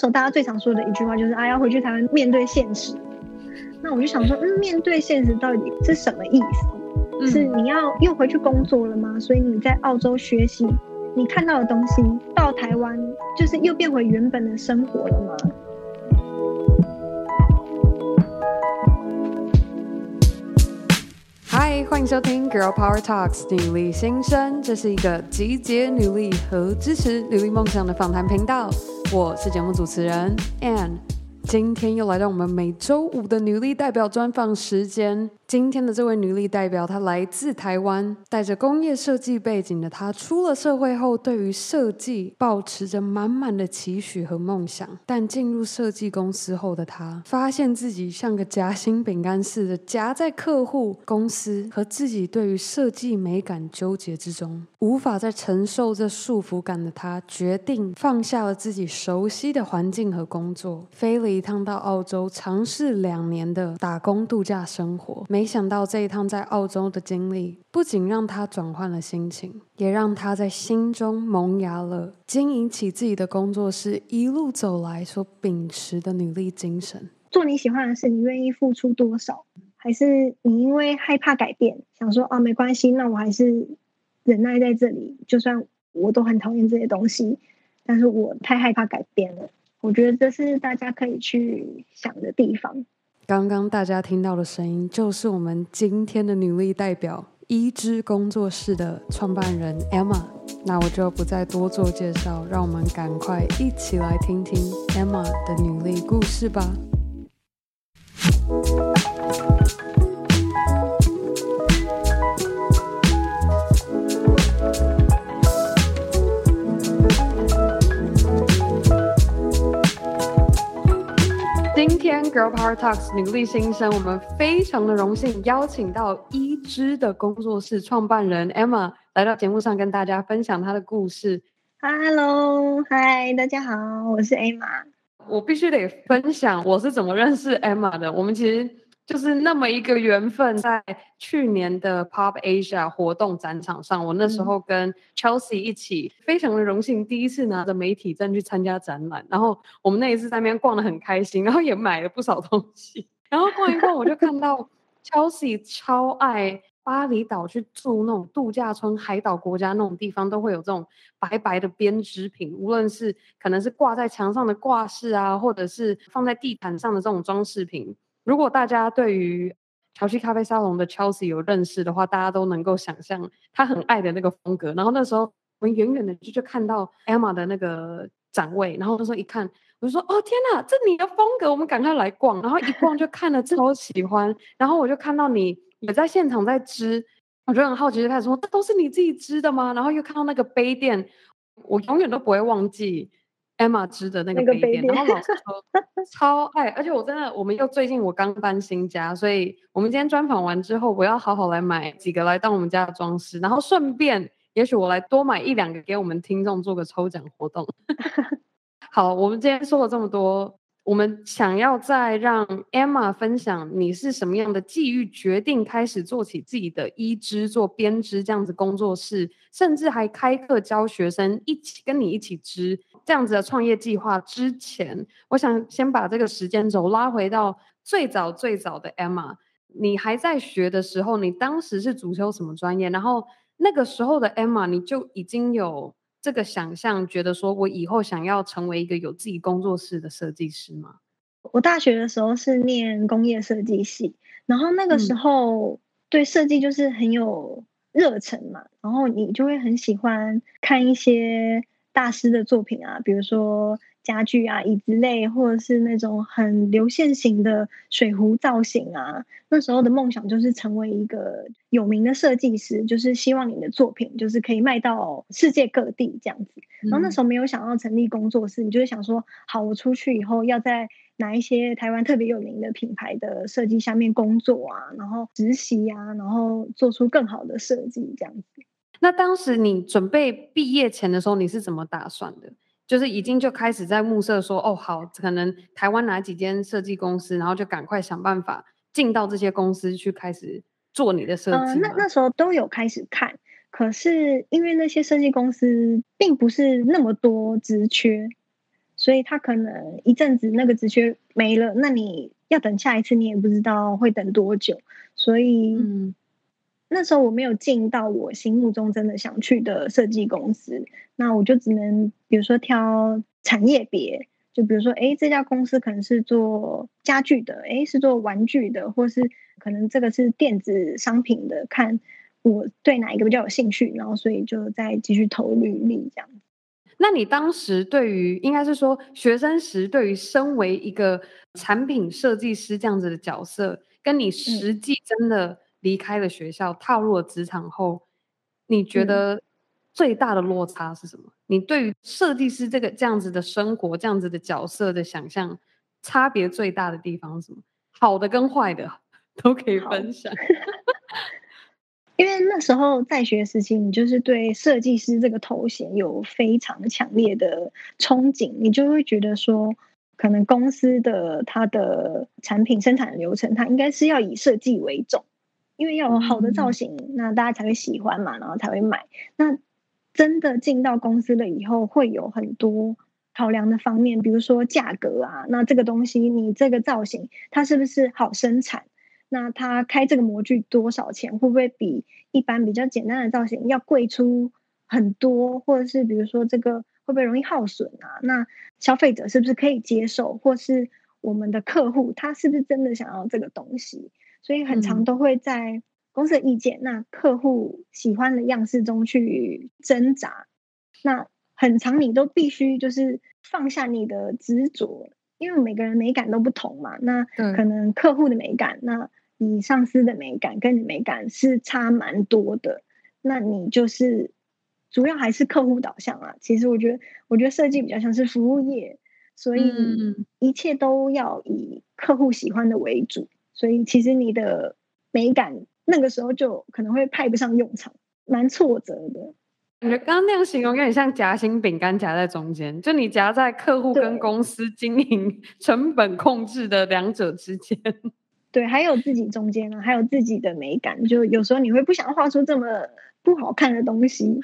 那时候大家最常说的一句话就是啊，要回去台湾面对现实。那我就想说，嗯，面对现实到底是什么意思？嗯、是你要又回去工作了吗？所以你在澳洲学习，你看到的东西到台湾就是又变回原本的生活了吗？嗨，欢迎收听《Girl Power Talks》女力心声，这是一个集结女力和支持女力梦想的访谈频道。我是节目主持人 Anne，今天又来到我们每周五的女力代表专访时间。今天的这位女力代表，她来自台湾，带着工业设计背景的她，出了社会后，对于设计抱持着满满的期许和梦想。但进入设计公司后的她，发现自己像个夹心饼干似的夹在客户、公司和自己对于设计美感纠结之中，无法再承受这束缚感的她，决定放下了自己熟悉的环境和工作，飞了一趟到澳洲，尝试两年的打工度假生活。没想到这一趟在澳洲的经历，不仅让他转换了心情，也让他在心中萌芽了经营起自己的工作室，一路走来所秉持的努力精神。做你喜欢的事，你愿意付出多少？还是你因为害怕改变，想说哦，没关系，那我还是忍耐在这里，就算我都很讨厌这些东西，但是我太害怕改变了。我觉得这是大家可以去想的地方。刚刚大家听到的声音，就是我们今天的女力代表伊织工作室的创办人 Emma。那我就不再多做介绍，让我们赶快一起来听听 Emma 的女力故事吧。Girl Power Talks 女力新生，我们非常的荣幸邀请到一枝的工作室创办人 Emma 来到节目上，跟大家分享她的故事。Hello，嗨，大家好，我是 Emma。我必须得分享我是怎么认识 Emma 的。我们其实。就是那么一个缘分，在去年的 Pop Asia 活动展场上，我那时候跟 Chelsea 一起，非常的荣幸，第一次拿着媒体证去参加展览。然后我们那一次在那边逛的很开心，然后也买了不少东西。然后逛一逛，我就看到 Chelsea 超爱巴厘岛去住那种度假村、海岛国家那种地方，都会有这种白白的编织品，无论是可能是挂在墙上的挂饰啊，或者是放在地毯上的这种装饰品。如果大家对于潮汐咖啡沙龙的 Chelsea 有认识的话，大家都能够想象他很爱的那个风格。然后那时候我们远远的就就看到 Emma 的那个展位，然后那时候一看，我就说：“哦天哪，这你的风格，我们赶快来逛。”然后一逛就看了超喜欢。然后我就看到你也在现场在织，我就很好奇，就开始说：“这都是你自己织的吗？”然后又看到那个杯垫，我永远都不会忘记。Emma 织的那个杯垫，然后老师说 超爱，而且我真的，我们又最近我刚搬新家，所以我们今天专访完之后，我要好好来买几个来当我们家的装饰，然后顺便，也许我来多买一两个给我们听众做个抽奖活动。好，我们今天说了这么多。我们想要再让 Emma 分享你是什么样的际遇，决定开始做起自己的伊织做编织这样子工作室，甚至还开课教学生一起跟你一起织这样子的创业计划之前，我想先把这个时间轴拉回到最早最早的 Emma，你还在学的时候，你当时是主修什么专业？然后那个时候的 Emma，你就已经有。这个想象，觉得说我以后想要成为一个有自己工作室的设计师吗？我大学的时候是念工业设计系，然后那个时候对设计就是很有热忱嘛，嗯、然后你就会很喜欢看一些大师的作品啊，比如说。家具啊，椅子类，或者是那种很流线型的水壶造型啊。那时候的梦想就是成为一个有名的设计师，就是希望你的作品就是可以卖到世界各地这样子。然后那时候没有想要成立工作室，你就是想说，好，我出去以后要在哪一些台湾特别有名的品牌的设计下面工作啊，然后实习啊，然后做出更好的设计这样子。那当时你准备毕业前的时候，你是怎么打算的？就是已经就开始在目测说，哦，好，可能台湾哪几间设计公司，然后就赶快想办法进到这些公司去开始做你的设计。呃，那那时候都有开始看，可是因为那些设计公司并不是那么多职缺，所以他可能一阵子那个职缺没了，那你要等下一次，你也不知道会等多久。所以，嗯，那时候我没有进到我心目中真的想去的设计公司，那我就只能比如说挑产业别，就比如说，哎，这家公司可能是做家具的，哎，是做玩具的，或是可能这个是电子商品的，看我对哪一个比较有兴趣，然后所以就再继续投履历这样。那你当时对于应该是说学生时对于身为一个产品设计师这样子的角色，跟你实际真的离开了学校，嗯、踏入了职场后，你觉得最大的落差是什么？嗯、你对于设计师这个这样子的生活、这样子的角色的想象，差别最大的地方是什么？好的跟坏的 都可以分享。因为那时候在学时期，你就是对设计师这个头衔有非常强烈的憧憬，你就会觉得说，可能公司的它的产品生产流程，它应该是要以设计为重，因为要有好的造型，嗯、那大家才会喜欢嘛，然后才会买。那真的进到公司了以后，会有很多考量的方面，比如说价格啊，那这个东西你这个造型，它是不是好生产？那它开这个模具多少钱？会不会比一般比较简单的造型要贵出很多？或者是比如说这个会不会容易耗损啊？那消费者是不是可以接受？或是我们的客户他是不是真的想要这个东西？所以很常都会在公司的意见、嗯、那客户喜欢的样式中去挣扎。那很长你都必须就是放下你的执着，因为每个人美感都不同嘛。那可能客户的美感那。你上司的美感跟你美感是差蛮多的，那你就是主要还是客户导向啊。其实我觉得，我觉得设计比较像是服务业，所以一切都要以客户喜欢的为主。所以其实你的美感那个时候就可能会派不上用场，蛮挫折的。我觉得刚刚那样形容有点像夹心饼干夹在中间，就你夹在客户跟公司经营成本控制的两者之间。对，还有自己中间呢，还有自己的美感，就有时候你会不想画出这么不好看的东西，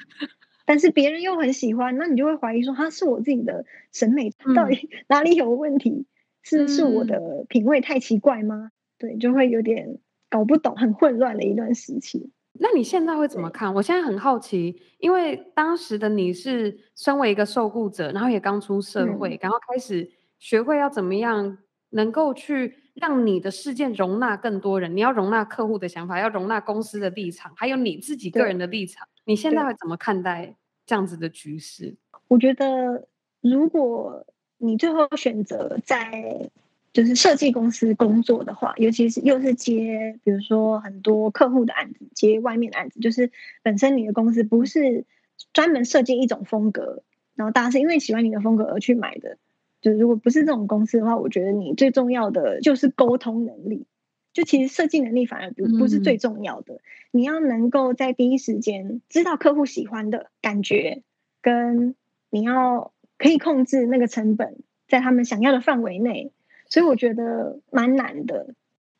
但是别人又很喜欢，那你就会怀疑说，他是我自己的审美到底 哪里有问题？嗯、是是我的品味太奇怪吗？对，就会有点搞不懂，很混乱的一段时期。那你现在会怎么看？我现在很好奇，因为当时的你是身为一个受雇者，然后也刚出社会，嗯、然后开始学会要怎么样能够去。让你的事件容纳更多人，你要容纳客户的想法，要容纳公司的立场，还有你自己个人的立场。你现在会怎么看待这样子的局势？我觉得，如果你最后选择在就是设计公司工作的话，尤其是又是接，比如说很多客户的案子，接外面的案子，就是本身你的公司不是专门设计一种风格，然后大家是因为喜欢你的风格而去买的。就如果不是这种公司的话，我觉得你最重要的就是沟通能力。就其实设计能力反而不不是最重要的，嗯、你要能够在第一时间知道客户喜欢的感觉，跟你要可以控制那个成本在他们想要的范围内。所以我觉得蛮难的，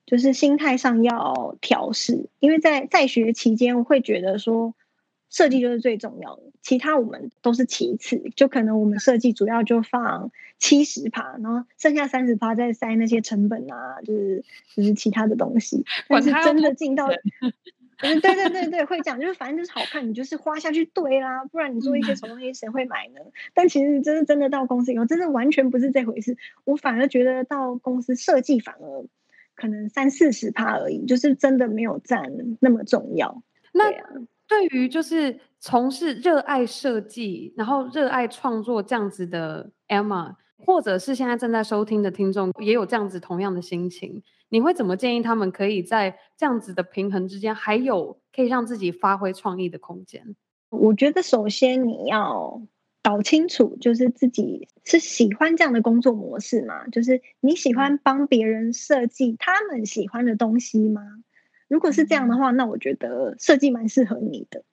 就是心态上要调试。因为在在学期间，我会觉得说。设计就是最重要的，其他我们都是其次。就可能我们设计主要就放七十趴，然后剩下三十趴再塞那些成本啊，就是就是其他的东西。但是真的进到，对对对对，会讲就是反正就是好看，你就是花下去对啦，不然你做一些什么东西谁会买呢？但其实真的真的到公司以后，真的完全不是这回事。我反而觉得到公司设计反而可能三四十趴而已，就是真的没有占那么重要。那对于就是从事热爱设计，然后热爱创作这样子的 Emma，或者是现在正在收听的听众，也有这样子同样的心情，你会怎么建议他们可以在这样子的平衡之间，还有可以让自己发挥创意的空间？我觉得首先你要搞清楚，就是自己是喜欢这样的工作模式吗？就是你喜欢帮别人设计他们喜欢的东西吗？如果是这样的话，那我觉得设计蛮适合你的，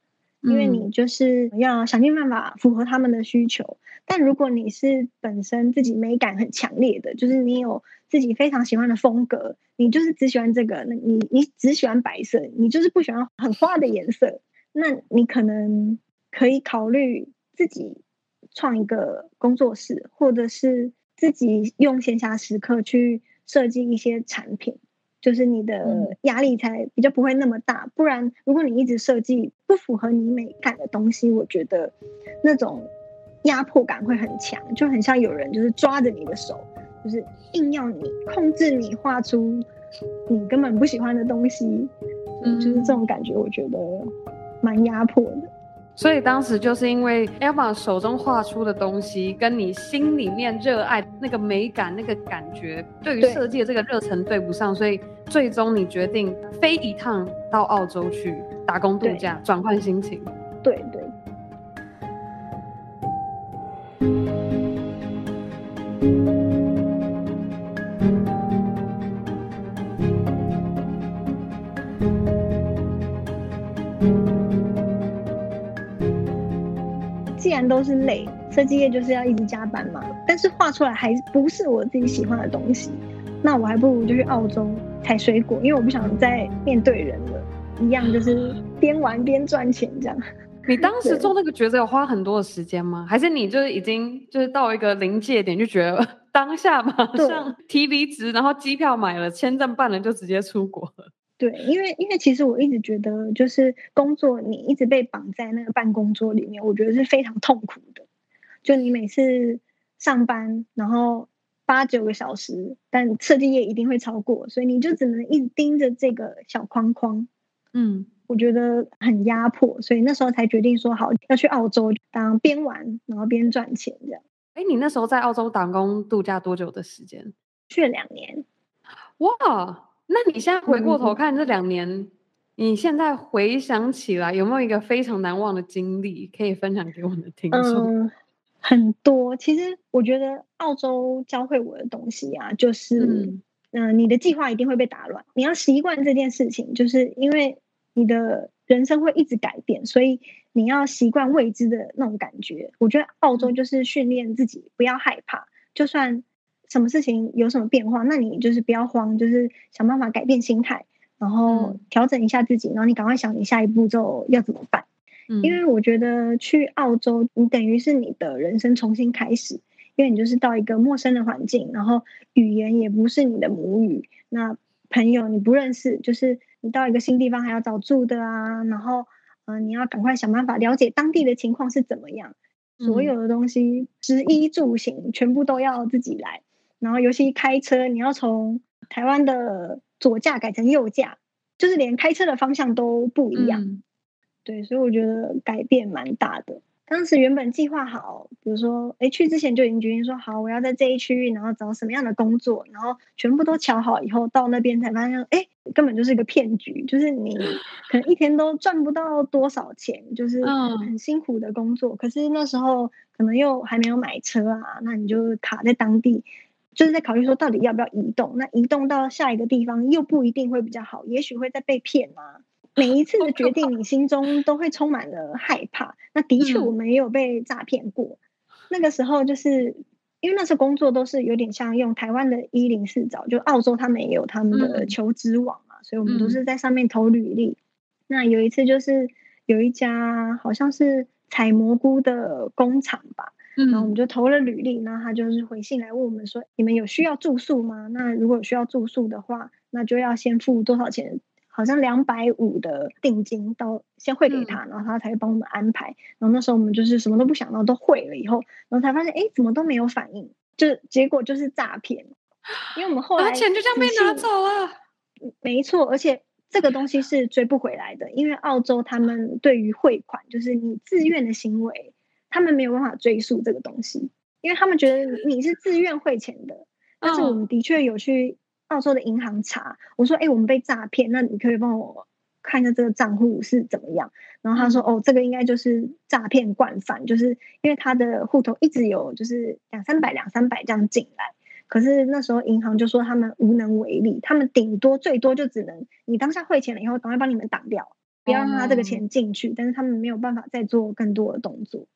因为你就是要想尽办法符合他们的需求。但如果你是本身自己美感很强烈的，就是你有自己非常喜欢的风格，你就是只喜欢这个，那你你只喜欢白色，你就是不喜欢很花的颜色，那你可能可以考虑自己创一个工作室，或者是自己用闲暇时刻去设计一些产品，就是你的压力才比较不会那么大。不然，如果你一直设计不符合你美感的东西，我觉得那种压迫感会很强，就很像有人就是抓着你的手，就是硬要你控制你画出你根本不喜欢的东西，嗯，就是这种感觉，我觉得蛮压迫的。所以当时就是因为 Emma 手中画出的东西，跟你心里面热爱那个美感、那个感觉，对于设计的这个热忱对不上，所以最终你决定飞一趟到澳洲去打工度假，转换心情。对对。既然都是累，设计业就是要一直加班嘛。但是画出来还不是我自己喜欢的东西，那我还不如就去澳洲采水果，因为我不想再面对人了。一样就是边玩边赚钱这样。你当时 做那个抉择有花很多的时间吗？还是你就是已经就是到一个临界点，就觉得 当下马上提离职，然后机票买了，签证办了，就直接出国了？对，因为因为其实我一直觉得，就是工作你一直被绑在那个办公桌里面，我觉得是非常痛苦的。就你每次上班，然后八九个小时，但设计业一定会超过，所以你就只能一直盯着这个小框框。嗯，我觉得很压迫，所以那时候才决定说好要去澳洲当边玩然后边赚钱这样。哎，你那时候在澳洲打工度假多久的时间？去了两年。哇！那你现在回过头看这两年，嗯，你现在回想起来有没有一个非常难忘的经历可以分享给我们的听众？嗯，很多。其实我觉得澳洲教会我的东西啊，就是嗯，呃，你的计划一定会被打乱，你要习惯这件事情，就是因为你的人生会一直改变，所以你要习惯未知的那种感觉。我觉得澳洲就是训练自己不要害怕，就算。什么事情有什么变化，那你就是不要慌，就是想办法改变心态，然后调整一下自己，然后你赶快想你下一步骤要怎么办。嗯，因为我觉得去澳洲，你等于是你的人生重新开始，因为你就是到一个陌生的环境，然后语言也不是你的母语，那朋友你不认识，就是你到一个新地方还要找住的啊，然后嗯、呃，你要赶快想办法了解当地的情况是怎么样，所有的东西，食衣住行全部都要自己来。然后，尤其开车，你要从台湾的左驾改成右驾，就是连开车的方向都不一样。嗯、对，所以我觉得改变蛮大的。当时原本计划好，比如说，哎，去之前就已经决定说好，我要在这一区域，然后找什么样的工作，然后全部都瞧好以后，到那边才发现，哎，根本就是一个骗局，就是你 可能一天都赚不到多少钱，就是很辛苦的工作。嗯、可是那时候可能又还没有买车啊，那你就卡在当地。就是在考虑说，到底要不要移动？那移动到下一个地方又不一定会比较好，也许会再被骗啊。每一次的决定，你心中都会充满了害怕。那的确，我们也有被诈骗过。嗯。那个时候，就是因为那时候工作都是有点像用台湾的一零四找，就澳洲他们也有他们的求职网嘛，所以我们都是在上面投履历。那有一次就是有一家好像是采蘑菇的工厂吧。然后我们就投了履历，然后他就是回信来问我们说：“你们有需要住宿吗？那如果有需要住宿的话，那就要先付多少钱？好像两百五的定金到先汇给他，然后他才会帮我们安排。然后那时候我们就是什么都不想，然后都汇了以后，然后才发现，哎，怎么都没有反应？就结果就是诈骗，因为我们后来钱就这样被拿走了。没错，而且这个东西是追不回来的，因为澳洲他们对于汇款就是你自愿的行为。他们没有办法追溯这个东西，因为他们觉得你是自愿汇钱的。但是我们的确有去澳洲的银行查，我说：“哎，我们被诈骗，那你可以帮我看一下这个账户是怎么样？”然后他说：“哦，这个应该就是诈骗惯犯，就是因为他的户头一直有就是两三百、两三百这样进来。可是那时候银行就说他们无能为力，他们顶多最多就只能你当下汇钱了以后，赶快帮你们挡掉，不要让他这个钱进去。但是他们没有办法再做更多的动作。”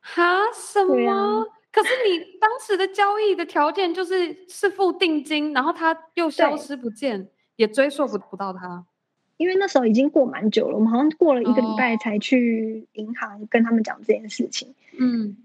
哈？什么？啊、可是你当时的交易的条件就是是付定金，然后他又消失不见，也追溯不不到他。因为那时候已经过蛮久了，我们好像过了一个礼拜才去银行跟他们讲这件事情。嗯，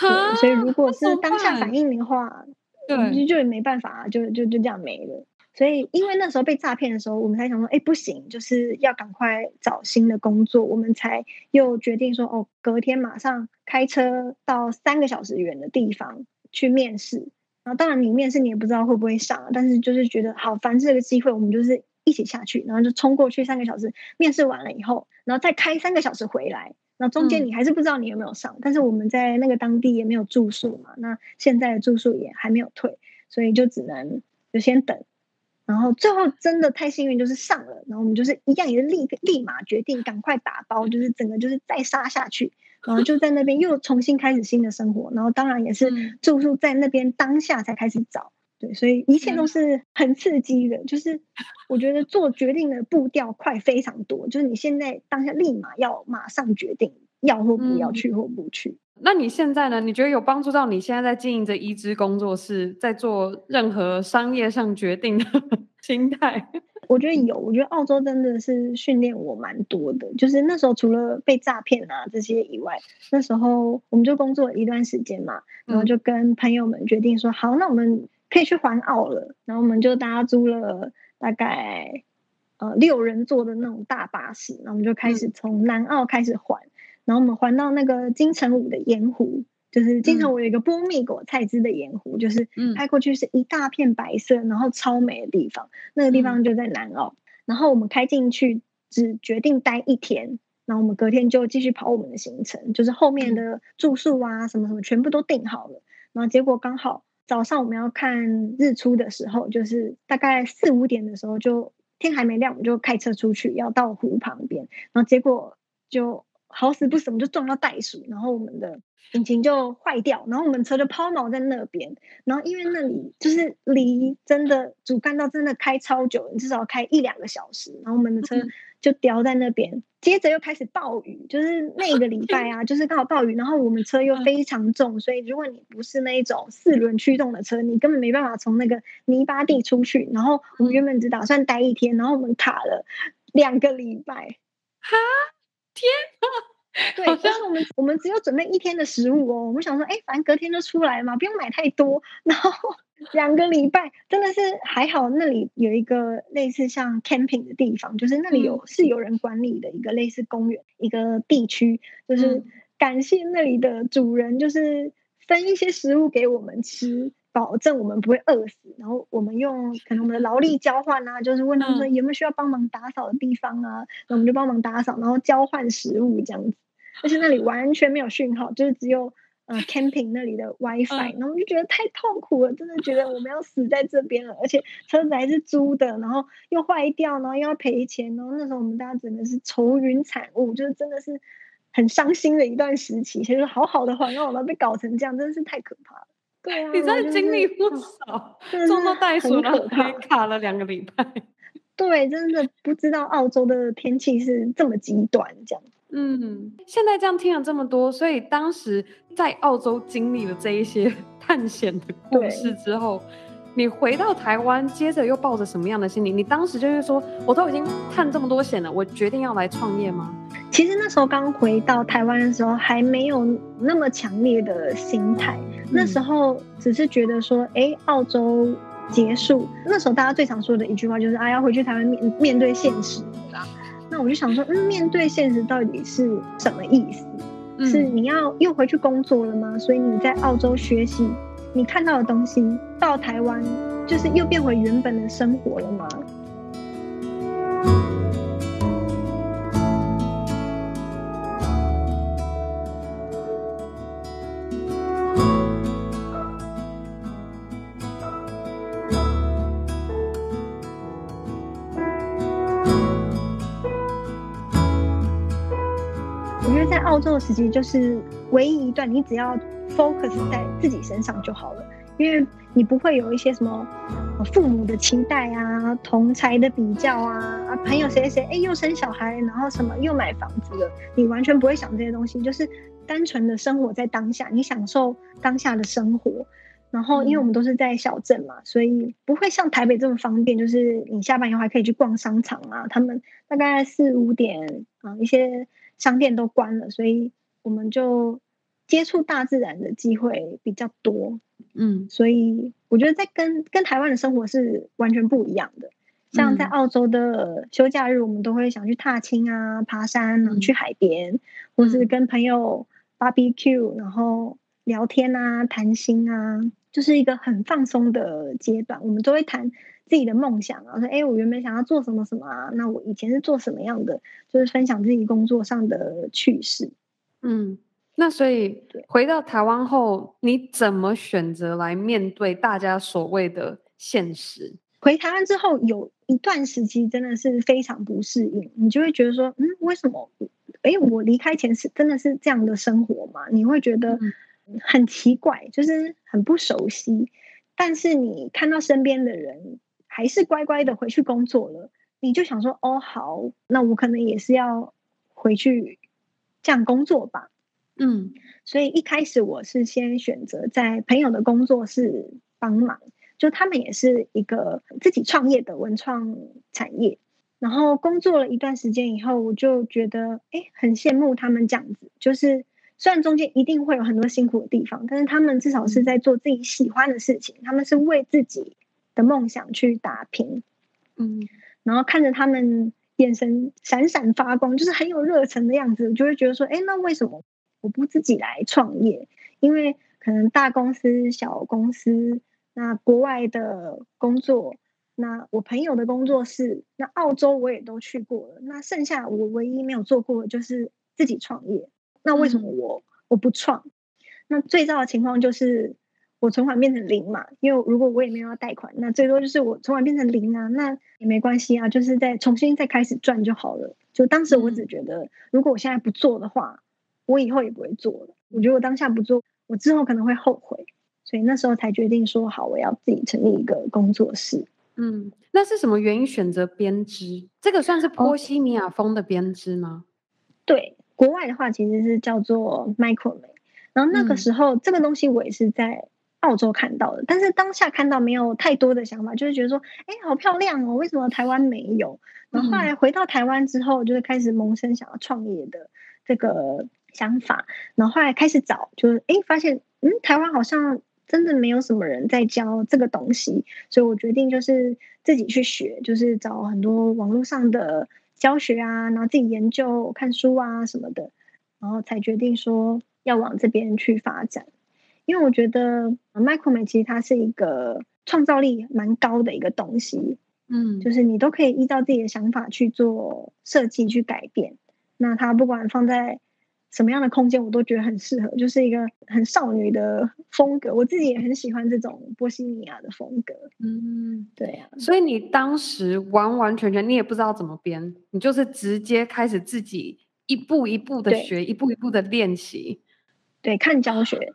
对，所以如果是当下反应的话，对，就也没办法，就就就这样没了。所以因为那时候被诈骗的时候，我们才想说，哎，不行，就是要赶快找新的工作，我们才又决定说，哦，隔天马上开车到三个小时远的地方去面试。然后当然你面试你也不知道会不会上，但是就是觉得好，凡是这个机会，我们就是一起下去，然后就冲过去三个小时面试完了以后，然后再开三个小时回来。那中间你还是不知道你有没有上，嗯，但是我们在那个当地也没有住宿嘛，那现在的住宿也还没有退，所以就只能就先等。然后最后真的太幸运，就是上了，然后我们就是一样也是立立马决定赶快打包，就是整个就是再杀下去，然后就在那边又重新开始新的生活，然后当然也是住宿在那边当下才开始找。对，所以一切都是很刺激的，就是我觉得做决定的步调快非常多，就是你现在当下立马要马上决定要或不要，去或不去。嗯。那你现在呢？你觉得有帮助到你现在在经营着一支工作室，在做任何商业上决定的 心态？我觉得有，我觉得澳洲真的是训练我蛮多的。就是那时候除了被诈骗啊这些以外，那时候我们就工作了一段时间嘛，然后就跟朋友们决定说，好，那我们。可以去环澳了，然后我们就大家租了大概呃六人座的那种大巴士，然后我们就开始从南澳开始环，嗯、然后我们环到那个金城武的盐湖，就是金城武有一个波蜜果菜汁的盐湖，就是拍过去是一大片白色，然后超美的地方，那个地方就在南澳，然后我们开进去只决定待一天，然后我们隔天就继续跑我们的行程，就是后面的住宿啊什么什么全部都订好了，然后结果刚好。早上我们要看日出的时候，就是大概四五点的时候，就天还没亮，我们就开车出去，要到湖旁边，然后结果就好死不死，我们就撞到袋鼠，然后我们的引擎就坏掉，然后我们车就抛锚在那边，然后因为那里就是离真的主干道真的开超久，你至少要开一两个小时，然后我们的车就掉在那边。接着又开始暴雨，就是那个礼拜啊，就是刚好暴雨，然后我们车又非常重，所以如果你不是那一种四轮驱动的车，你根本没办法从那个泥巴地出去。然后我们原本只打算待一天，然后我们卡了两个礼拜。哈，天啊！对，但是我们我们只有准备一天的食物哦，我们想说，哎，反正隔天就出来嘛，不用买太多。然后。两个礼拜真的是还好，那里有一个类似像 camping 的地方，就是那里有是有人管理的一个类似公园一个地区，就是感谢那里的主人，就是分一些食物给我们吃，保证我们不会饿死。然后我们用可能我们的劳力交换啊，就是问他们说有没有需要帮忙打扫的地方啊，那我们就帮忙打扫，然后交换食物这样子。而且那里完全没有讯号，就是只有。呃，camping 那里的 WiFi，然后我就觉得太痛苦了，真的觉得我们要死在这边了，而且车子还是租的，然后又坏掉，然后又要赔钱，然后那时候我们大家真的是愁云惨雾，就是真的是很伤心的一段时期。其实好好的环澳，然后被搞成这样，真的是太可怕了。对啊，你真的经历不少，撞到袋鼠了，还卡了两个礼拜。对，真的不知道澳洲的天气是这么极端，这样。嗯，现在这样听了这么多，所以当时在澳洲经历了这一些 探险的故事之后，你回到台湾，接着又抱着什么样的心理？你当时就是说，我都已经探这么多险了，我决定要来创业吗？其实那时候刚回到台湾的时候，还没有那么强烈的心态，嗯，那时候只是觉得说，哎，澳洲结束，那时候大家最常说的一句话就是，啊，要回去台湾面面对现实，对吧？那我就想说，嗯，面对现实到底是什么意思？嗯，是你要又回去工作了吗？所以你在澳洲学习，你看到的东西到台湾，就是又变回原本的生活了吗？澳洲的时期就是唯一一段，你只要 focus 在自己身上就好了，因为你不会有一些什么父母的期待啊、同才的比较啊、啊朋友谁谁哎又生小孩，然后什么又买房子了，你完全不会想这些东西，就是单纯的生活在当下，你享受当下的生活。然后因为我们都是在小镇嘛，所以不会像台北这么方便，就是你下班以后还可以去逛商场啊，他们大概四五点啊一些。商店都关了，所以我们就接触大自然的机会比较多，嗯，所以我觉得在跟跟台湾的生活是完全不一样的。像在澳洲的休假日，我们都会想去踏青啊、爬山，然后去海边，嗯、或是跟朋友 barbecue，然后聊天啊、谈心啊，就是一个很放松的阶段。我们都会谈自己的梦想啊，说：“哎，我原本想要做什么什么啊？那我以前是做什么样的？”就是分享自己工作上的趣事。嗯，那所以回到台湾后，你怎么选择来面对大家所谓的现实？回台湾之后，有一段时期真的是非常不适应，你就会觉得说，嗯，为什么？哎，我离开前是真的是这样的生活吗？你会觉得很奇怪，就是很不熟悉。但是你看到身边的人还是乖乖的回去工作了，你就想说，哦，好，那我可能也是要回去这样工作吧。嗯，所以一开始我是先选择在朋友的工作室帮忙。就他们也是一个自己创业的文创产业，然后工作了一段时间以后，我就觉得哎，很羡慕他们这样子。就是虽然中间一定会有很多辛苦的地方，但是他们至少是在做自己喜欢的事情，他们是为自己的梦想去打拼。嗯，然后看着他们眼神闪闪发光，就是很有热忱的样子，我就会觉得说，哎，那为什么我不自己来创业？因为可能大公司、小公司。那国外的工作，那我朋友的工作室，那澳洲我也都去过了。那剩下我唯一没有做过的就是自己创业。那为什么我、嗯、我不创？那最糟的情况就是我存款变成零嘛。因为如果我也没有要贷款，那最多就是我存款变成零啊，那也没关系啊，就是再重新再开始赚就好了。就当时我只觉得，如果我现在不做的话，我以后也不会做了。我觉得我当下不做，我之后可能会后悔。所以那时候才决定说好，我要自己成立一个工作室。嗯，那是什么原因选择编织？这个算是波西米亚风的编织吗？对，国外的话其实是叫做 Micromade。然后那个时候，嗯、这个东西我也是在澳洲看到的，但是当下看到没有太多的想法，就是觉得说，哎，好漂亮哦，为什么台湾没有？然后后来回到台湾之后，就是开始萌生想要创业的这个想法。然后后来开始找，就是哎，发现嗯，台湾好像。真的没有什么人在教这个东西，所以我决定就是自己去学，就是找很多网络上的教学啊，然后自己研究、看书啊什么的，然后才决定说要往这边去发展。因为我觉得 Micromade 其实它是一个创造力蛮高的一个东西，嗯，就是你都可以依照自己的想法去做设计、去改变。那它不管放在什么样的空间我都觉得很适合，就是一个很少女的风格。我自己也很喜欢这种波西米亚的风格。嗯，对呀、啊。所以你当时完完全全你也不知道怎么编，你就是直接开始自己一步一步的学，一步一步的练习。对，看教学。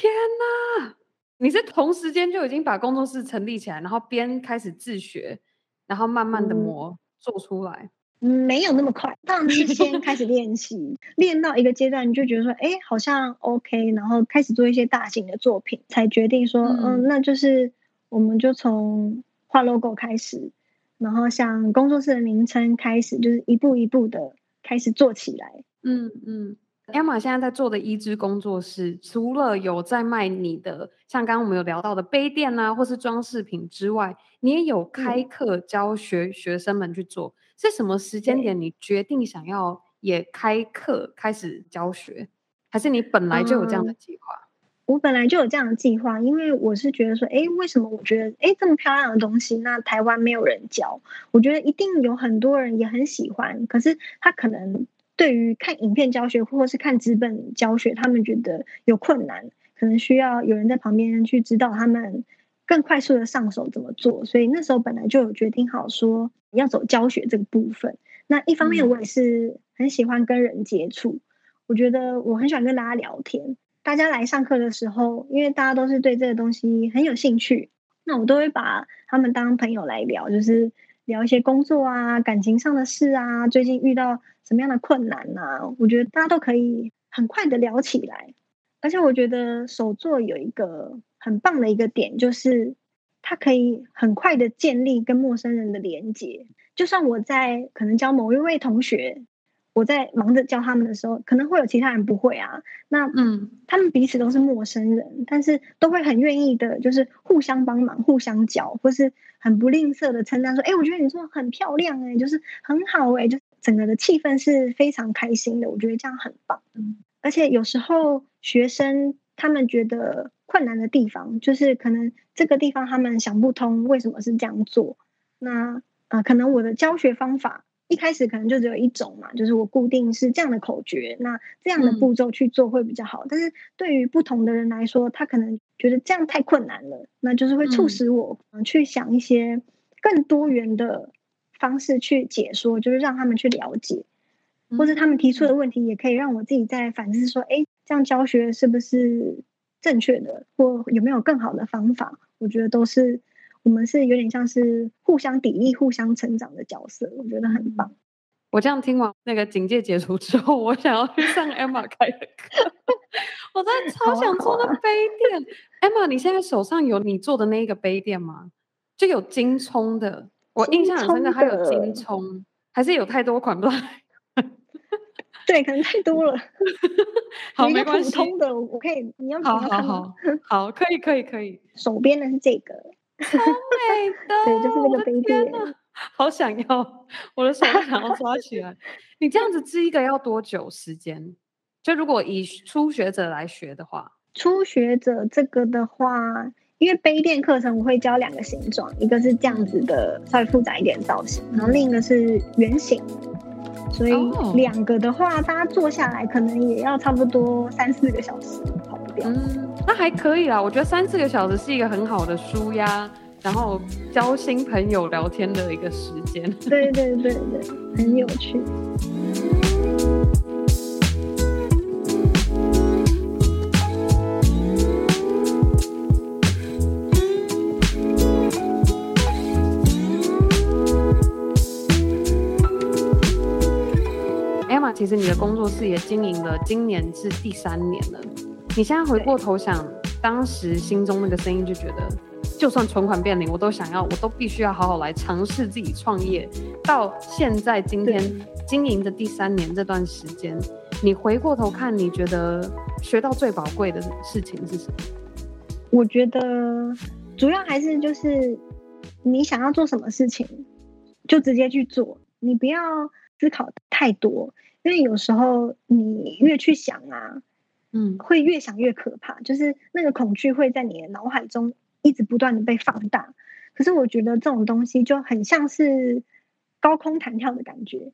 天哪！你是同时间就已经把工作室成立起来，然后边开始自学，然后慢慢的磨、嗯、做出来。没有那么快，当然是先开始练习，练到一个阶段，你就觉得说，哎，好像 OK，然后开始做一些大型的作品，才决定说，嗯，嗯，那就是我们就从画 logo 开始，然后像工作室的名称开始，就是一步一步的开始做起来。嗯嗯，Emma 现在在做的一支工作室，除了有在卖你的，像刚刚我们有聊到的杯垫啊，或是装饰品之外，你也有开课教学学生们去做。是什么时间点你决定想要也开课开始教学，还是你本来就有这样的计划？嗯，我本来就有这样的计划，因为我是觉得说，哎，为什么我觉得，哎，这么漂亮的东西，那台湾没有人教，我觉得一定有很多人也很喜欢，可是他可能对于看影片教学或者是看纸本教学，他们觉得有困难，可能需要有人在旁边去指导他们。更快速的上手怎么做？所以那时候本来就有决定好说要走教学这个部分。那一方面我也是很喜欢跟人接触，嗯、我觉得我很喜欢跟大家聊天。大家来上课的时候，因为大家都是对这个东西很有兴趣，那我都会把他们当朋友来聊，就是聊一些工作啊、感情上的事啊，最近遇到什么样的困难啊，我觉得大家都可以很快的聊起来。而且我觉得手作有一个。很棒的一个点就是，它可以很快的建立跟陌生人的连接。就算我在可能教某一位同学，我在忙着教他们的时候，可能会有其他人不会啊。那嗯，他们彼此都是陌生人，但是都会很愿意的，就是互相帮忙、互相教，或是很不吝啬的称赞说：“哎，我觉得你做的很漂亮，哎，就是很好，哎，就整个的气氛是非常开心的。”我觉得这样很棒。嗯，而且有时候学生他们觉得困难的地方，就是可能这个地方他们想不通为什么是这样做。那啊、呃，可能我的教学方法。一开始可能就只有一种嘛，就是我固定是这样的口诀，那这样的步骤去做会比较好。嗯、但是对于不同的人来说，他可能觉得这样太困难了，那就是会促使我去想一些更多元的方式去解说，就是让他们去了解，或者他们提出的问题也可以让我自己在反思说，哎，这样教学是不是正确的，或有没有更好的方法？我觉得都是。我们是有点像是互相砥砺、互相成长的角色，我觉得很棒。我这样听完那个警戒解除之后，我想要去上 Emma 开的课。我真的超想做那杯垫。Emma，你现在手上有你做的那一个杯垫吗？就有金葱的，我印象很深的还有金葱，还是有太多款不？对，可能太多了。好，没关系。普通的我可以，你要好好好，好，可以，可以，可以。手边的是这个。超美的，对，就是那个杯垫，好想要，我的手想要抓起来。你这样子织一个要多久时间？就如果以初学者来学的话，初学者这个的话，因为杯垫课程我会教两个形状，一个是这样子的稍微复杂一点造型，然后另一个是圆形，所以两个的话，大家做下来可能也要差不多三四个小时嗯那还可以啦，我觉得三四个小时是一个很好的舒压，然后交新朋友聊天的一个时间。对对对对，很有趣。Emma，其实你的工作室也经营了，今年是第三年了。你现在回过头想，当时心中那个声音就觉得，就算存款变零，我都想要，我都必须要好好来尝试自己创业。到现在今天经营的第三年这段时间，你回过头看，你觉得学到最宝贵的事情是什么？我觉得主要还是就是你想要做什么事情，就直接去做，你不要思考太多，因为有时候你越去想啊。嗯，会越想越可怕，就是那个恐惧会在你的脑海中一直不断的被放大。可是我觉得这种东西就很像是高空弹跳的感觉。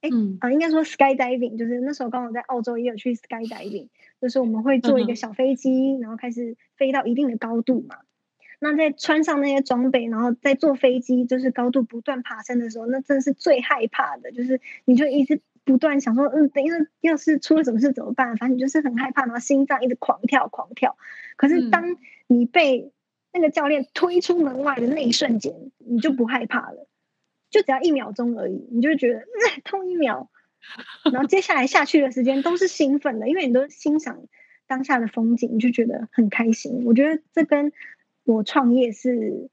哎，嗯、啊，应该说 skydiving，就是那时候刚好在澳洲也有去 skydiving，就是我们会坐一个小飞机，嗯、然后开始飞到一定的高度嘛。那在穿上那些装备，然后在坐飞机，就是高度不断爬升的时候，那真的是最害怕的，就是你就一直。不断想说，嗯，等一下要是出了什么事怎么办？反正你就是很害怕，然后心脏一直狂跳狂跳。可是当你被那个教练推出门外的那一瞬间，你就不害怕了，就只要一秒钟而已，你就觉得再 痛一秒，然后接下来下去的时间都是兴奋的，因为你都欣赏当下的风景，你就觉得很开心。我觉得这跟我创业是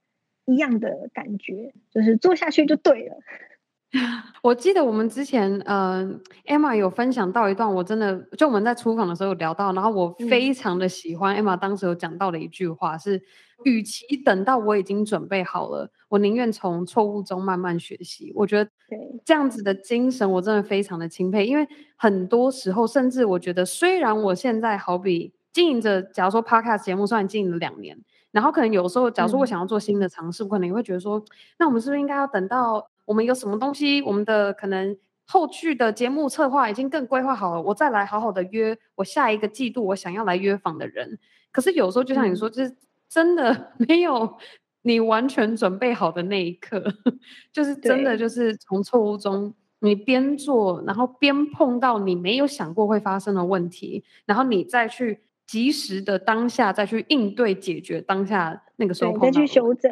一样的感觉，就是做下去就对了。我记得我们之前，呃，Emma 有分享到一段，我真的就我们在厨房的时候有聊到，然后我非常的喜欢 Emma 当时有讲到的一句话是：与其等到我已经准备好了，我宁愿从错误中慢慢学习。我觉得这样子的精神我真的非常的钦佩，因为很多时候，甚至我觉得，虽然我现在好比经营着，假如说 Podcast 节目，虽然经营了两年，然后可能有时候，假如说我想要做新的尝试，我可能也会觉得说，那我们是不是应该要等到？我们有什么东西？我们的可能后续的节目策划已经更规划好了，我再来好好的约我下一个季度我想要来约访的人。可是有时候就像你说，嗯、就是真的 没有你完全准备好的那一刻，就是真的就是从错误中你边做，然后边碰到你没有想过会发生的问题，然后你再去及时的当下再去应对解决当下那个时候再去修正。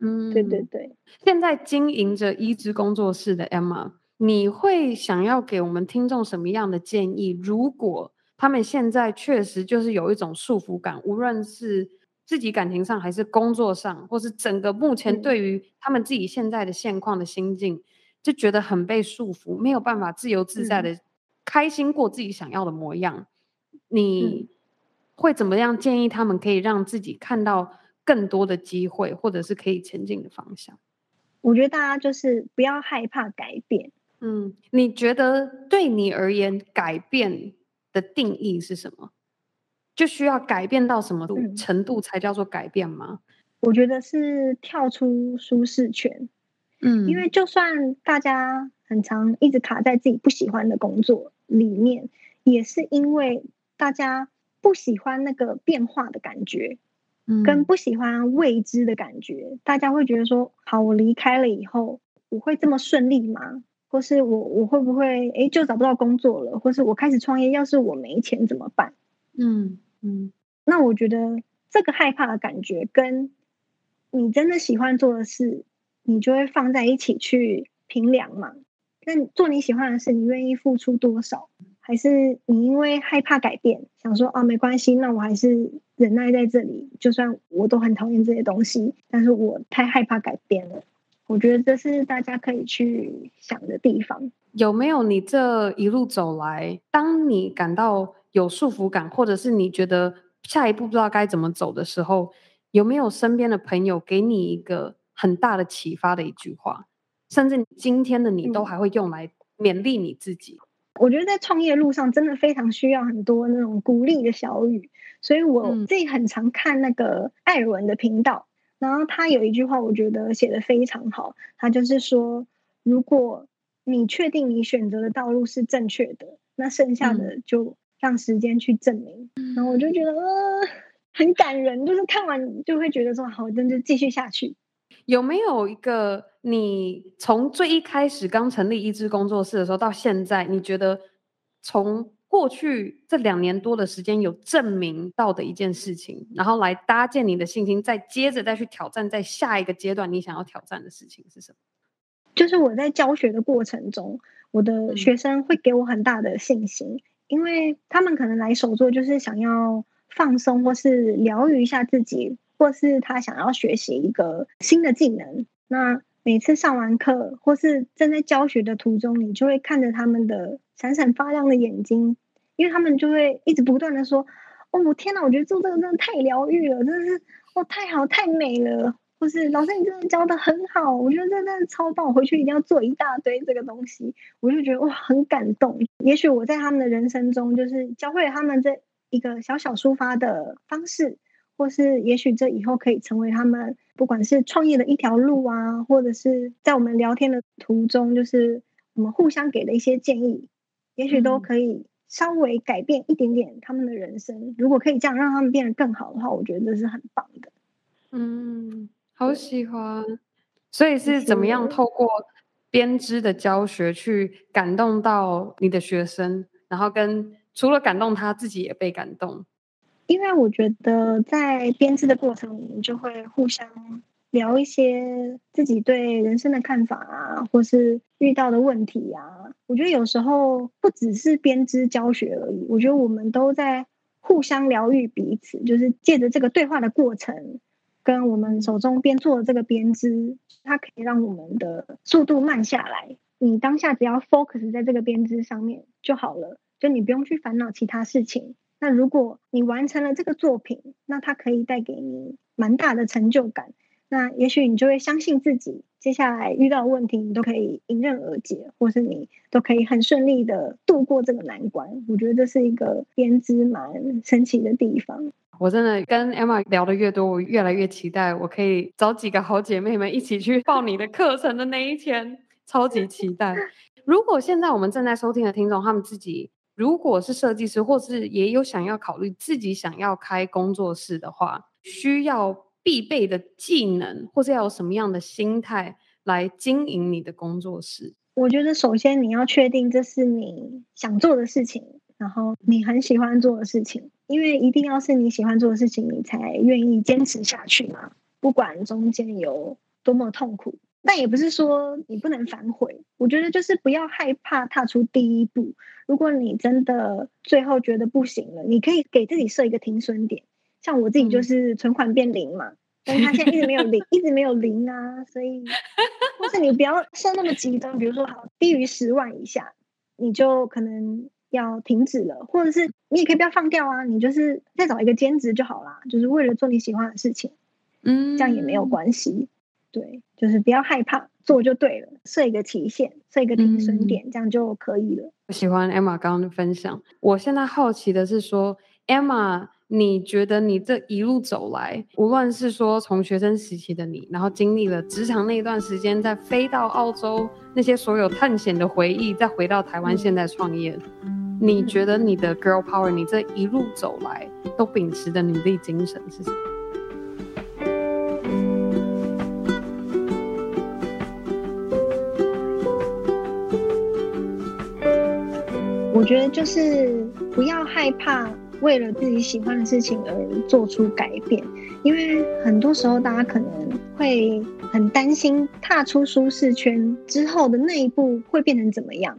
嗯，对对对。现在经营着一枝工作室的 Emma，你会想要给我们听众什么样的建议？如果他们现在确实就是有一种束缚感，无论是自己感情上，还是工作上，或是整个目前对于他们自己现在的现况的心境，嗯、就觉得很被束缚，没有办法自由自在的、嗯、开心过自己想要的模样。你会怎么样建议他们可以让自己看到更多的机会，或者是可以前进的方向？我觉得大家就是不要害怕改变。嗯，你觉得对你而言，改变的定义是什么？就需要改变到什么程度才叫做改变吗？我觉得是跳出舒适圈。嗯，因为就算大家很常一直卡在自己不喜欢的工作里面，也是因为大家不喜欢那个变化的感觉，嗯，跟不喜欢未知的感觉。大家会觉得说，好，我离开了以后，我会这么顺利吗？或是我我会不会诶就找不到工作了？或是我开始创业，要是我没钱怎么办？嗯嗯，那我觉得这个害怕的感觉，跟你真的喜欢做的事，你就会放在一起去评量嘛。那做你喜欢的事，你愿意付出多少？还是你因为害怕改变，想说啊没关系，那我还是忍耐在这里，就算我都很讨厌这些东西，但是我太害怕改变了。我觉得这是大家可以去想的地方。有没有你这一路走来，当你感到有束缚感，或者是你觉得下一步不知道该怎么走的时候，有没有身边的朋友给你一个很大的启发的一句话，甚至今天的你都还会用来勉励你自己？我觉得在创业路上真的非常需要很多那种鼓励的小语，所以我自己很常看那个艾尔文的频道。然后他有一句话，我觉得写得非常好。他就是说，如果你确定你选择的道路是正确的，那剩下的就让时间去证明。嗯、然后我就觉得，呃，很感人。就是看完就会觉得说，好，那就继续下去。有没有一个你从最一开始刚成立一支工作室的时候到现在，你觉得从过去这两年多的时间有证明到的一件事情，然后来搭建你的信心，再接着再去挑战，在下一个阶段你想要挑战的事情是什么？就是我在教学的过程中，我的学生会给我很大的信心，嗯、因为他们可能来手作就是想要放松，或是疗愈一下自己，或是他想要学习一个新的技能。那每次上完课，或是正在教学的途中，你就会看着他们的。闪闪发亮的眼睛，因为他们就会一直不断的说：“哦，天哪，我觉得做这个真的太疗愈了，真的是哦，太好太美了。”或是老师，你真的教的很好，我觉得真的超棒，我回去一定要做一大堆这个东西。我就觉得哇，很感动。也许我在他们的人生中，就是教会了他们这一个小小抒发的方式，或是也许这以后可以成为他们不管是创业的一条路啊，或者是在我们聊天的途中，就是我们互相给的一些建议。也许都可以稍微改变一点点他们的人生。嗯、如果可以这样让他们变得更好的话，我觉得这是很棒的。嗯，好喜欢。所以是怎么样透过编织的教学去感动到你的学生，然后跟除了感动他自己也被感动。因为我觉得在编织的过程，我们就会互相。聊一些自己对人生的看法啊，或是遇到的问题啊。我觉得有时候不只是编织教学而已，我觉得我们都在互相疗愈彼此。就是借着这个对话的过程，跟我们手中边做的这个编织，它可以让我们的速度慢下来。你当下只要 focus 在这个编织上面就好了，就你不用去烦恼其他事情。那如果你完成了这个作品，那它可以带给你蛮大的成就感。那也许你就会相信自己，接下来遇到问题你都可以迎刃而解，或是你都可以很顺利的度过这个难关。我觉得这是一个编织蛮神奇的地方。我真的跟 Emma 聊得越多，我越来越期待，我可以找几个好姐妹们一起去报你的课程的那一天，超级期待。如果现在我们正在收听的听众，他们自己如果是设计师，或是也有想要考虑自己想要开工作室的话，需要。必备的技能，或者要有什么样的心态来经营你的工作室？我觉得首先你要确定这是你想做的事情，然后你很喜欢做的事情，因为一定要是你喜欢做的事情，你才愿意坚持下去嘛。不管中间有多么痛苦，但也不是说你不能反悔。我觉得就是不要害怕踏出第一步。如果你真的最后觉得不行了，你可以给自己设一个停损点。像我自己就是存款变零嘛，嗯、但是他现在一直没有零，一直没有零啊，所以 或但是你不要设那么极端，比如说好低于十万以下，你就可能要停止了，或者是你也可以不要放掉啊，你就是再找一个兼职就好啦，就是为了做你喜欢的事情，嗯，这样也没有关系。对，就是不要害怕，做就对了，设一个期限，设一个停损点，嗯，这样就可以了。我喜欢 Emma 刚刚的分享，我现在好奇的是说，Emma。你觉得你这一路走来，无论是说从学生时期的你，然后经历了职场那一段时间，再飞到澳洲那些所有探险的回忆，再回到台湾现在创业，你觉得你的 girl power，你这一路走来都秉持的努力精神是什么？我觉得就是不要害怕。为了自己喜欢的事情而做出改变，因为很多时候大家可能会很担心踏出舒适圈之后的那一步会变成怎么样。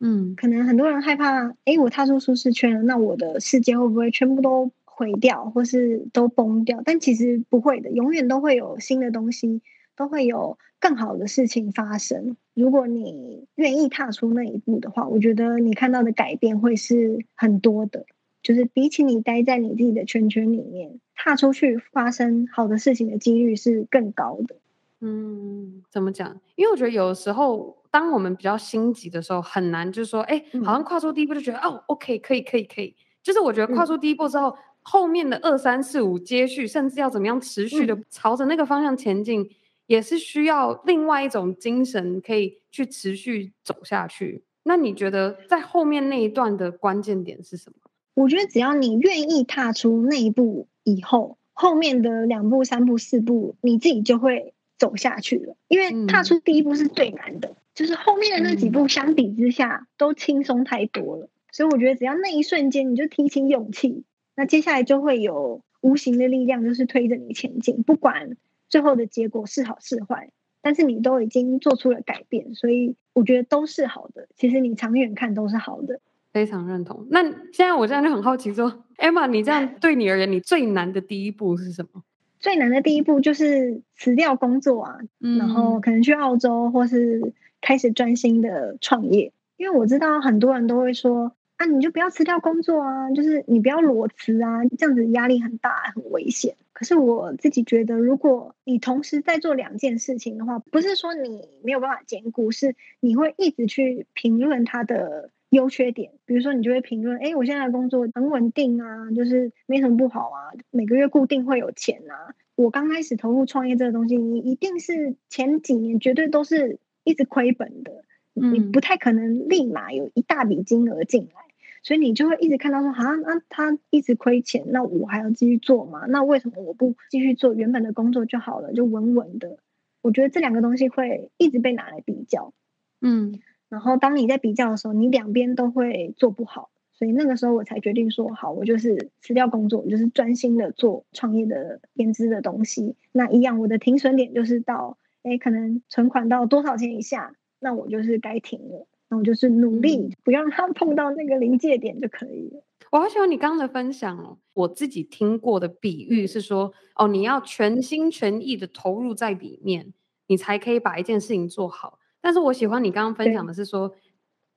嗯，可能很多人害怕，诶，我踏出舒适圈了，那我的世界会不会全部都毁掉，或是都崩掉？但其实不会的，永远都会有新的东西，都会有更好的事情发生。如果你愿意踏出那一步的话，我觉得你看到的改变会是很多的。就是比起你待在你自己的圈圈里面，踏出去发生好的事情的几率是更高的。嗯，怎么讲？因为我觉得有时候，当我们比较心急的时候，很难就是说，哎、欸，好像跨出第一步就觉得，嗯、哦，OK，可以，可以，可以。就是我觉得跨出第一步之后，嗯、后面的二三四五接续，甚至要怎么样持续的朝着那个方向前进，嗯、也是需要另外一种精神，可以去持续走下去。那你觉得在后面那一段的关键点是什么？我觉得只要你愿意踏出那一步以后，后面的两步、三步、四步，你自己就会走下去了。因为踏出第一步是最难的，嗯、就是后面的那几步相比之下都轻松太多了。所以我觉得只要那一瞬间你就提起勇气，那接下来就会有无形的力量，就是推着你前进。不管最后的结果是好是坏，但是你都已经做出了改变，所以我觉得都是好的。其实你长远看都是好的。非常认同。那现在我这样就很好奇说，说 Emma，你这样 对你而言，你最难的第一步是什么？最难的第一步就是辞掉工作啊，嗯、然后可能去澳洲，或是开始专心的创业。因为我知道很多人都会说，啊，你就不要辞掉工作啊，就是你不要裸辞啊，这样子压力很大，很危险。可是我自己觉得，如果你同时在做两件事情的话，不是说你没有办法兼顾，是你会一直去评论它的。优缺点，比如说你就会评论，哎，我现在的工作很稳定啊，就是没什么不好啊，每个月固定会有钱啊。我刚开始投入创业这个东西，你一定是前几年绝对都是一直亏本的，嗯、你不太可能立马有一大笔金额进来，所以你就会一直看到说，啊，那他一直亏钱，那我还要继续做吗？那为什么我不继续做原本的工作就好了，就稳稳的？我觉得这两个东西会一直被拿来比较，嗯。然后当你在比较的时候，你两边都会做不好，所以那个时候我才决定说，好，我就是辞掉工作，我就是专心的做创业的编织的东西。那一样，我的停损点就是到，哎，可能存款到多少钱以下，那我就是该停了。那我就是努力不要让它碰到那个临界点就可以了。我好喜欢你刚刚的分享哦，我自己听过的比喻是说，哦，你要全心全意的投入在里面，你才可以把一件事情做好。但是我喜欢你刚刚分享的是说，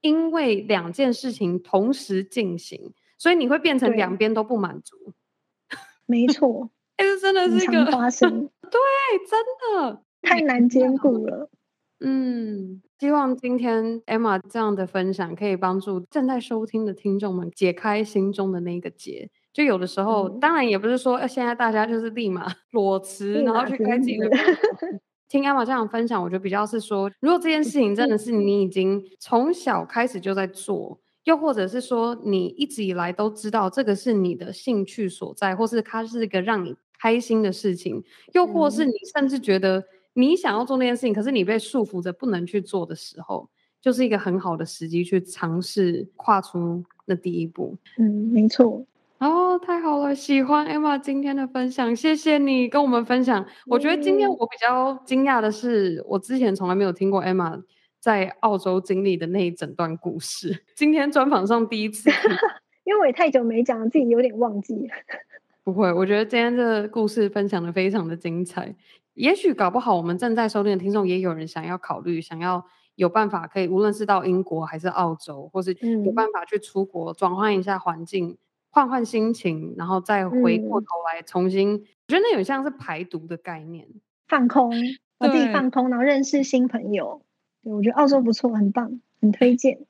因为两件事情同时进行，所以你会变成两边都不满足。没错，哎，这真的是一个发生，对，真的太难兼顾了。嗯，希望今天 Emma 这样的分享可以帮助正在收听的听众们解开心中的那个结。就有的时候，嗯、当然也不是说现在大家就是立马 裸辞，然后去开自己的。听 Emma 这样分享，我觉得比较是说，如果这件事情真的是你已经从小开始就在做，又或者是说你一直以来都知道这个是你的兴趣所在，或是它是一个让你开心的事情，又或是你甚至觉得你想要做那件事情，可是你被束缚着不能去做的时候，就是一个很好的时机去尝试跨出那第一步。嗯，没错。哦，太好了，喜欢 Emma 今天的分享，谢谢你跟我们分享。我觉得今天我比较惊讶的是，我之前从来没有听过 Emma 在澳洲经历的那一整段故事。今天专访上第一次，因为我也太久没讲，自己有点忘记了。不会，我觉得今天这个故事分享的非常的精彩。也许搞不好我们正在收听的听众也有人想要考虑，想要有办法可以，无论是到英国还是澳洲，或是有办法去出国转换一下环境，换换心情，然后再回过头来重新，嗯、我觉得那有点像是排毒的概念，放空，把自己放空，然后认识新朋友。对，我觉得澳洲不错，很棒，很推荐。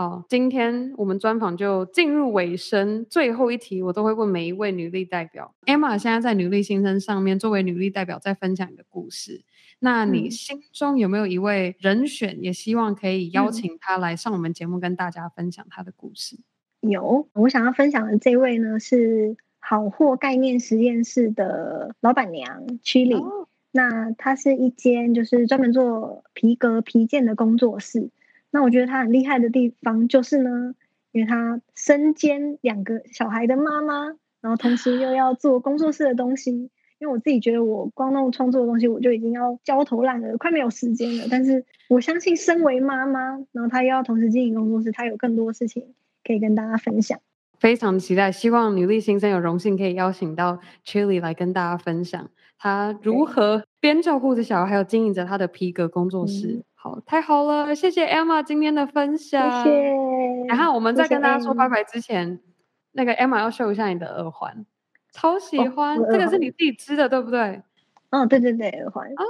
好，今天我们专访就进入尾声，最后一题我都会问每一位女力代表。Emma 现在在女力新生上面，作为女力代表在分享你的故事。那你心中有没有一位人选，也希望可以邀请她来上我们节目，跟大家分享她的故事？有，我想要分享的这位呢是好货概念实验室的老板娘 Chili。哦。那它是一间就是专门做皮革皮件的工作室。那我觉得她很厉害的地方就是呢，因为她身兼两个小孩的妈妈，然后同时又要做工作室的东西。因为我自己觉得我光弄创作的东西，我就已经要焦头烂额，快没有时间了。但是我相信，身为妈妈，然后她又要同时经营工作室，她有更多事情可以跟大家分享。非常期待，希望女力新生有荣幸可以邀请到 Chili 来跟大家分享她如何边照顾着小孩，还有经营着她的皮革工作室。嗯好，太好了，谢谢 Emma 今天的分享。谢谢。然后我们在跟大家说拜拜之前，谢谢那个 Emma 要秀一下你的耳环，超喜欢，哦、这个是你自己织的，对不对？哦，对对对，耳环啊，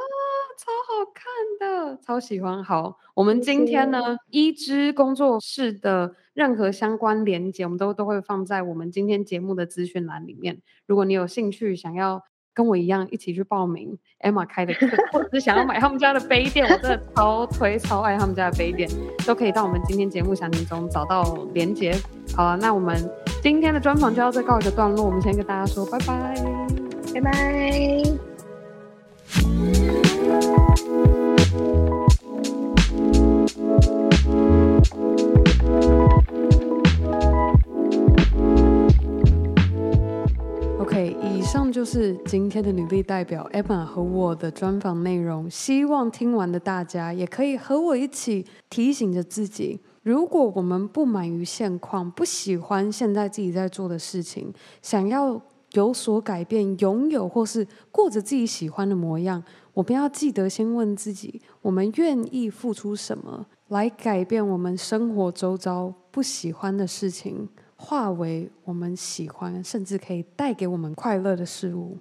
超好看的，超喜欢。好，我们今天呢，谢谢伊织工作室的任何相关连接，我们都都会放在我们今天节目的资讯栏里面。如果你有兴趣，想要。跟我一样一起去报名 Emma 开的课，或者是想要买他们家的杯垫，我真的超推超爱他们家的杯垫，都可以到我们今天节目详情中找到连结。好了，那我们今天的专访就要再告一个段落，我们先跟大家说拜拜，拜拜。以上就是今天的女力代表 Emma 和我的专访内容。希望听完的大家也可以和我一起提醒着自己：如果我们不满于现况，不喜欢现在自己在做的事情，想要有所改变，拥有或是过着自己喜欢的模样，我们要记得先问自己：我们愿意付出什么来改变我们生活周遭不喜欢的事情？化为我们喜欢，甚至可以带给我们快乐的事物。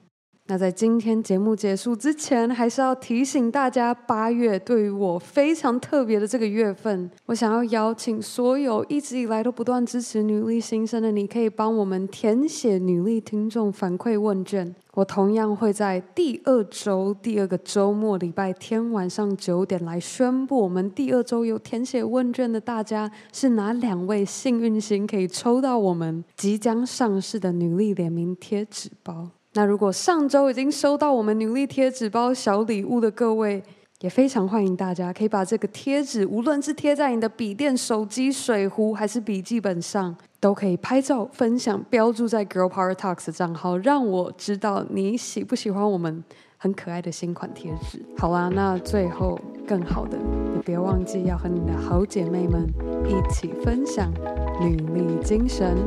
那在今天节目结束之前，还是要提醒大家，八月对于我非常特别的这个月份，我想要邀请所有一直以来都不断支持女力新生的你，可以帮我们填写女力听众反馈问卷。我同样会在第二周第二个周末礼拜天晚上九点来宣布，我们第二周有填写问卷的大家是哪两位幸运星，可以抽到我们即将上市的女力联名贴纸包。那如果上周已经收到我们女力贴纸包小礼物的各位，也非常欢迎大家可以把这个贴纸，无论是贴在你的笔电、手机、水壶，还是笔记本上，都可以拍照分享，标注在 Girl Power Talks 账号，让我知道你喜不喜欢我们。很可爱的新款贴纸。好啦，那最后更好的，你别忘记要和你的好姐妹们一起分享女力精神。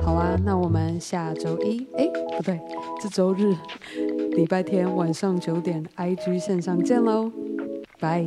好啦，那我们下周一，哎，不对，这周日，礼拜天晚上九点，IG 线上见喽，拜。